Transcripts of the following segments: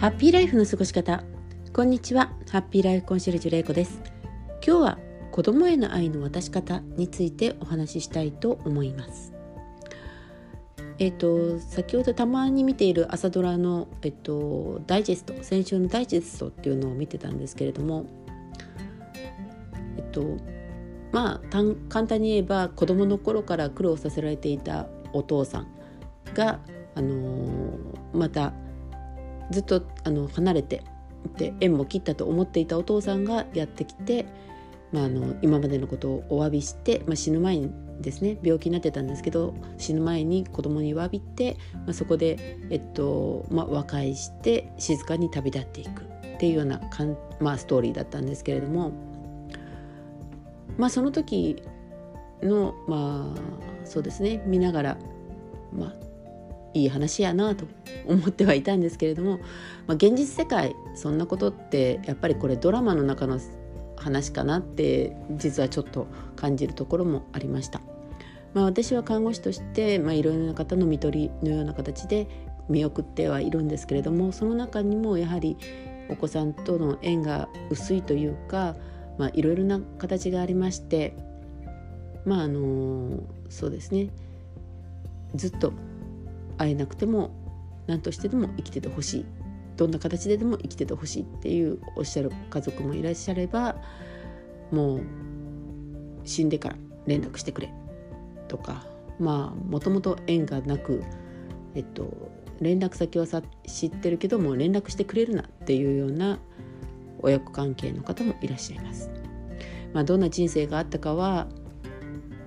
ハッピーライフの過ごし方。こんにちは。ハッピーライフコンシェルジュレイコです。今日は子供への愛の渡し方についてお話ししたいと思います。えっ、と先ほどたまに見ている朝ドラのえっ、とダイジェスト先週のダイジェストっていうのを見てたんですけれどもえっとまあ簡単に言えば子供の頃から苦労させられていたお父さんがあのー、またずっとあの離れてで縁も切ったと思っていたお父さんがやってきて、まあ、あの今までのことをお詫びして、まあ、死ぬ前にですね病気になってたんですけど死ぬ前に子供に詫びて、まあ、そこで、えっとまあ、和解して静かに旅立っていくっていうようなかん、まあ、ストーリーだったんですけれども、まあ、その時のまあそうですね見ながら、まあ、いい話やなと思ってはいたんですけれども、まあ、現実世界そんなことってやっぱりこれドラマの中の話かなって実はちょっと感じるところもありました。まあ、私は看護師として、まあ、いろいろな方の看取りのような形で見送ってはいるんですけれどもその中にもやはりお子さんとの縁が薄いというか、まあ、いろいろな形がありましてまああのそうですねずっと会えなくても何としてでも生きててほしいどんな形ででも生きててほしいっていうおっしゃる家族もいらっしゃればもう死んでから連絡してくれとかまあもともと縁がなくえっと連絡先はさ知ってるけども連絡してくれるなっていうような親子関係の方もいらっしゃいます。まあ、どんな人生があったかは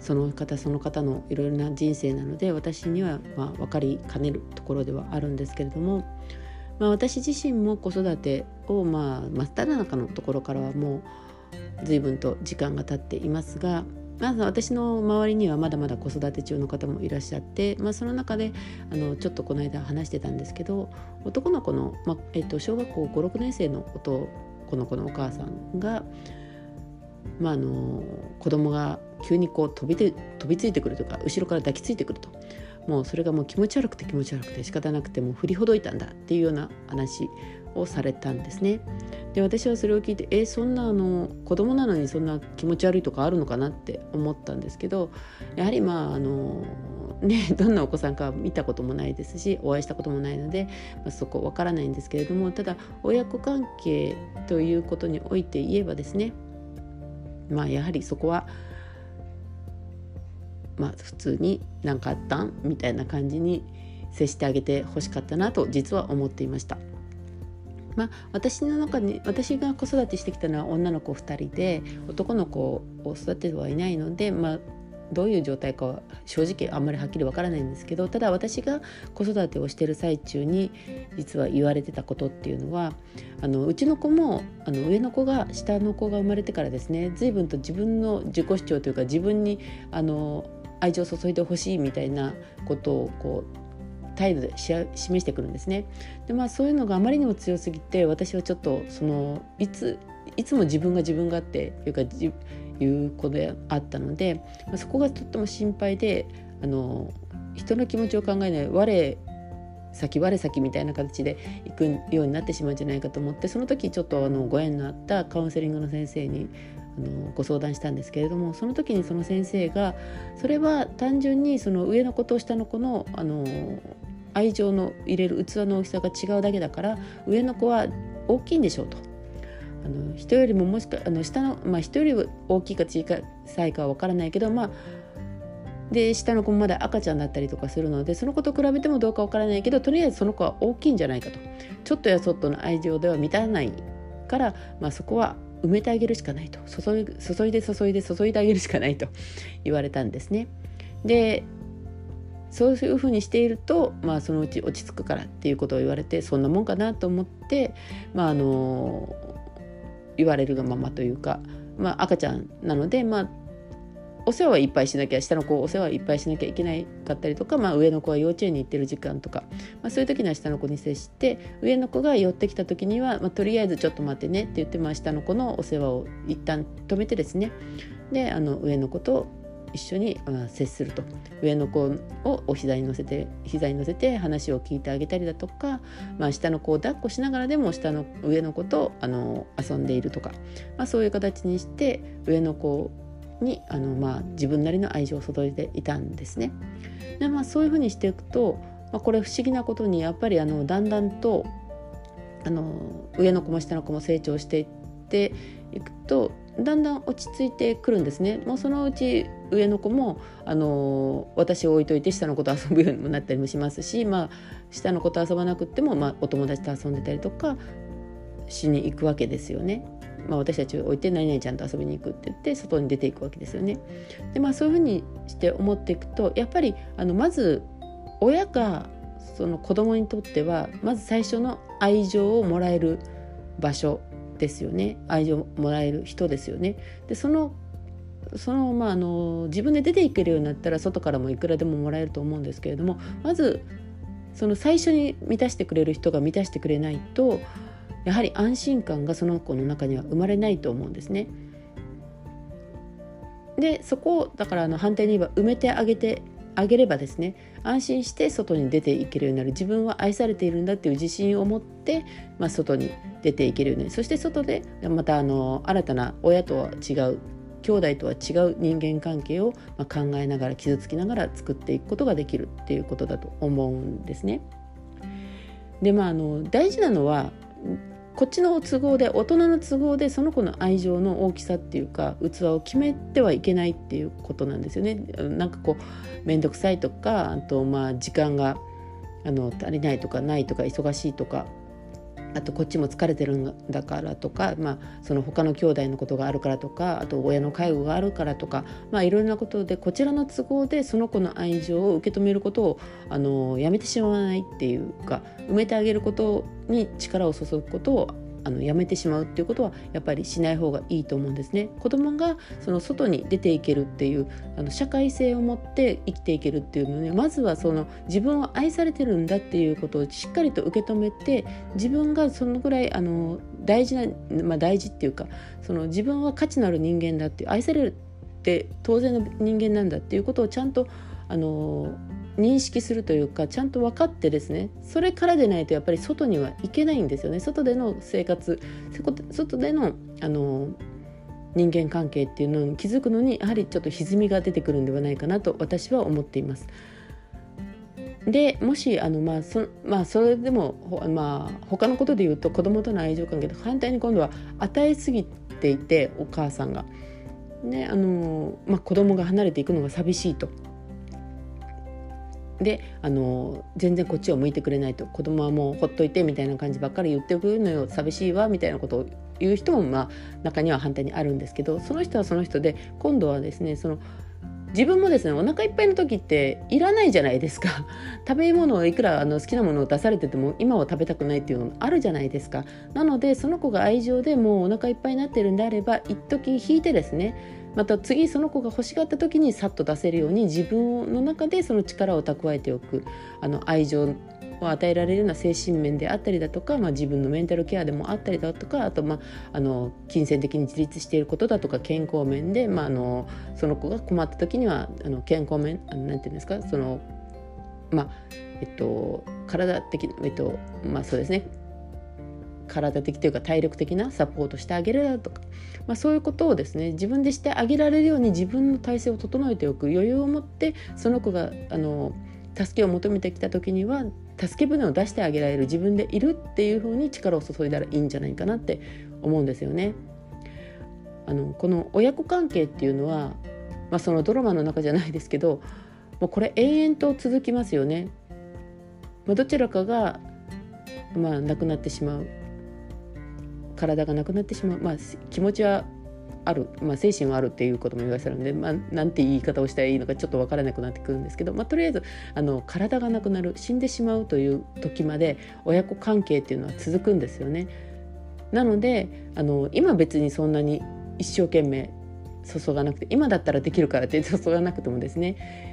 その方その方のいろいろな人生なので私にはまあ分かりかねるところではあるんですけれども、まあ、私自身も子育てをまあ真っ只中のところからはもう随分と時間が経っていますがまず私の周りにはまだまだ子育て中の方もいらっしゃって、まあ、その中であのちょっとこの間話してたんですけど男の子の、まあえっと、小学校56年生の男の子のお母さんが、まあ、あの子供が急にこう飛びて飛びついてくるとか後ろから抱きついてくるともうそれがもう気持ち悪くて気持ち悪くて仕方なくてもう振りほどいたんだっていうような話をされたんですね。で私はそれを聞いてえそんなあの子供なのにそんな気持ち悪いとかあるのかなって思ったんですけどやはりまああのね どんなお子さんか見たこともないですしお会いしたこともないので、まあ、そこわからないんですけれどもただ親子関係ということにおいて言えばですねまあやはりそこはまあ普通に何かあったんみたいな感じに接してあげてほしかったなと実は思っていました。まあ、私の中に私が子育てしてきたのは女の子2人で男の子を育ててはいないので、まあ、どういう状態かは正直あんまりはっきりわからないんですけどただ私が子育てをしてる最中に実は言われてたことっていうのはあのうちの子もあの上の子が下の子が生まれてからですね随分と自分の自己主張というか自分にあの愛情を注いでほしいみたいなことをこう態度で示してくるんですね。でまあそういうのがあまりにも強すぎて私はちょっとそのいついつも自分が自分がっていうかいう子であったので、まあ、そこがとっても心配であの人の気持ちを考えない我先我先みたいな形で行くようになってしまうんじゃないかと思ってその時ちょっとあのご縁のあったカウンセリングの先生にあのご相談したんですけれどもその時にその先生がそれは単純にその上の子と下の子のあの愛情の入れる器の大きさが違うだけだから上の子は大きいんでしょうと。あの人よりももしかあの下の、まあ、人より大きいか小さいかは分からないけどまあで下の子もまだ赤ちゃんだったりとかするのでその子と比べてもどうかわからないけどとりあえずその子は大きいんじゃないかとちょっとやそっとの愛情では満たないから、まあ、そこは埋めてあげるしかないと注い注いで注いで注いであげるしかないと 言われたんですね。でそういうふうにしていると、まあ、そのうち落ち着くからっていうことを言われてそんなもんかなと思って、まあ、あの言われるがままというか、まあ、赤ちゃんなので、まあ、お世話はいっぱいしなきゃ下の子お世話いっぱいしなきゃいけないかったりとか、まあ、上の子は幼稚園に行ってる時間とか、まあ、そういう時には下の子に接して上の子が寄ってきた時には、まあ、とりあえずちょっと待ってねって言って、まあ、下の子のお世話を一旦止めてですね。であの上の子と一緒に、接すると上の子をお膝に乗せて膝に乗せて話を聞いてあげたりだとか、まあ、下の子を抱っこしながらでも下の上の子とあの遊んでいるとか、まあ、そういう形にして上の子にあの、まあ、自分なりの愛情を注いでいたんですね。でまあ、そういうふうにしていくと、これ不思議なことにやっぱりあのだんだんとあの上の子も下の子も成長していっていくとだんだん落ち着いてくるんですねもうそのうち上の子もあの私を置いといて下の子と遊ぶようにもなったりもしますし、まあ、下の子と遊ばなくっても、まあ、お友達と遊んでたりとかしに行くわけですよね。まあ、私たちを置いて何々ちゃんと遊びに行くって言って外に出ていくわけですよね。でまあそういうふうにして思っていくとやっぱりあのまず親がその子供にとってはまず最初の愛情をもらえる場所ですよね愛情もらえる人ですよね。でそのそのまああの自分で出ていけるようになったら外からもいくらでももらえると思うんですけれどもまずその最初に満たしてくれる人が満たしてくれないとやはり安心感がその子の中には生まれないと思うんですね。でそこをだからあの反対に言えば埋めてあげてあげればですね安心して外に出ていけるようになる。自分は愛されているんだっていう自信を持って、まあ、外に出ていけるようになる。そして外でまたあの新たな親とは違う兄弟とは違う人間関係をま考えながら傷つきながら作っていくことができる。っていうことだと思うんですね。でまああの大事なのはこっちの都合で大人の都合でその子の愛情の大きさっていうか器を決めてはいけないっていうことなんですよね。なんかこう面倒くさいとかあとまあ時間があの足りないとかないとか忙しいとかあとこっちも疲れてるんだからとか、まあ、その他の兄弟のことがあるからとかあと親の介護があるからとか、まあ、いろいろなことでこちらの都合でその子の愛情を受け止めることをあのやめてしまわないっていうか埋めてあげることに力を注ぐことをあのやめてしまうっていうことはやっぱりしない方がいいと思うんですね。子供がその外に出ていけるっていうあの社会性を持って生きていけるっていうのねまずはその自分を愛されてるんだっていうことをしっかりと受け止めて自分がそのぐらいあの大事な、まあ、大事っていうかその自分は価値のある人間だって愛されるって当然の人間なんだっていうことをちゃんとあの認識するというかちゃんと分かってですねそれからでないとやっぱり外には行けないんですよね外での生活外でのあの人間関係っていうのに気づくのにやはりちょっと歪みが出てくるんではないかなと私は思っています。でもしあの、まあそまあ、それでも、まあ、他のことで言うと子供との愛情関係と反対に今度は与えすぎていてお母さんが。ねあのまあ、子供が離れていくのが寂しいと。であの全然こっちを向いてくれないと子供はもうほっといてみたいな感じばっかり言ってくるのよ。寂しいわみたいなことを言う人もまあ中には反対にあるんですけどその人はその人で今度はですねその自分もですねお腹いっぱいの時っていらないじゃないですか。食べ物をいくらあの好きなものを出されてても今は食べたくないっていうのもあるじゃないですか。なのでその子が愛情でもうお腹いっぱいになってるんであれば一時引いてですねまた次その子が欲しがった時にさっと出せるように自分の中でその力を蓄えておく。あの愛情を与えられるような精神面であったりだとか、まあ、自分のメンタルケアでもあったりだとかあと、まあ、あの金銭的に自立していることだとか健康面で、まあ、あのその子が困った時にはあの健康面あのなんていうんですかそのまあえっと体的えっとまあそうですね。体的というか体力的なサポートしてあげるとか、まあ、そういうことをですね自分でしてあげられるように自分の体制を整えておく余裕を持ってその子があの助けを求めてきた時には助け舟を出してあげられる自分でいるっていうふうに力を注いだらいいんじゃないかなって思うんですよね。あのこの親子関係っていうのは、まあ、そのドラマの中じゃないですけどもうこれ永遠と続きますよね。まあ、どちらかが、まあ、亡くなってしまう体がなくなってしまう、まあ、気持ちはある、まあ、精神はあるっていうことも言わせるので、まあ、なんて言い方をしたらいいのかちょっと分からなくなってくるんですけど、まあ、とりあえずあの体がなくなる死んでしまうという時まで親子関係っていうのは続くんですよね。なのであの今別にそんなに一生懸命注がなくて今だったらできるからって注がなくてもですね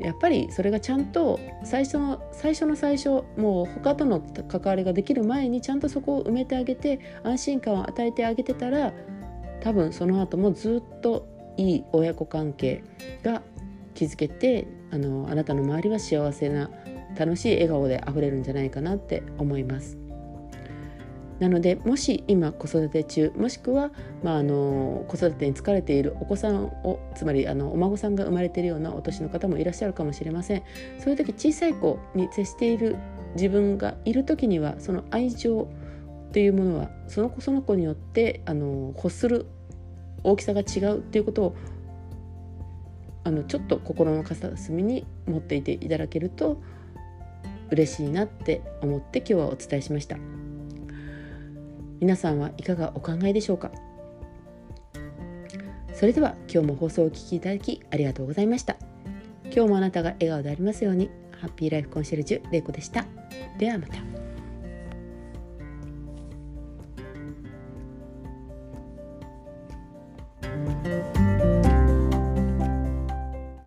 やっぱりそれがちゃんと最初の最初の最初もう他との関わりができる前にちゃんとそこを埋めてあげて安心感を与えてあげてたら多分その後もずっといい親子関係が築けてあのあなたの周りは幸せな楽しい笑顔であふれるんじゃないかなって思います。なのでもし今子育て中もしくは、まあ、あの子育てに疲れているお子さんをつまりあのお孫さんが生まれているようなお年の方もいらっしゃるかもしれません。そういう時小さい子に接している自分がいる時にはその愛情っていうものはその子その子によってあの欲する大きさが違うっていうことをあのちょっと心の片隅に持っていていただけると嬉しいなって思って今日はお伝えしました。皆さんはいかがお考えでしょうか？それでは今日も放送をお聴きいただきありがとうございました。今日もあなたが笑顔でありますようにハッピーライフコンシェルジュれいこでした。ではまた。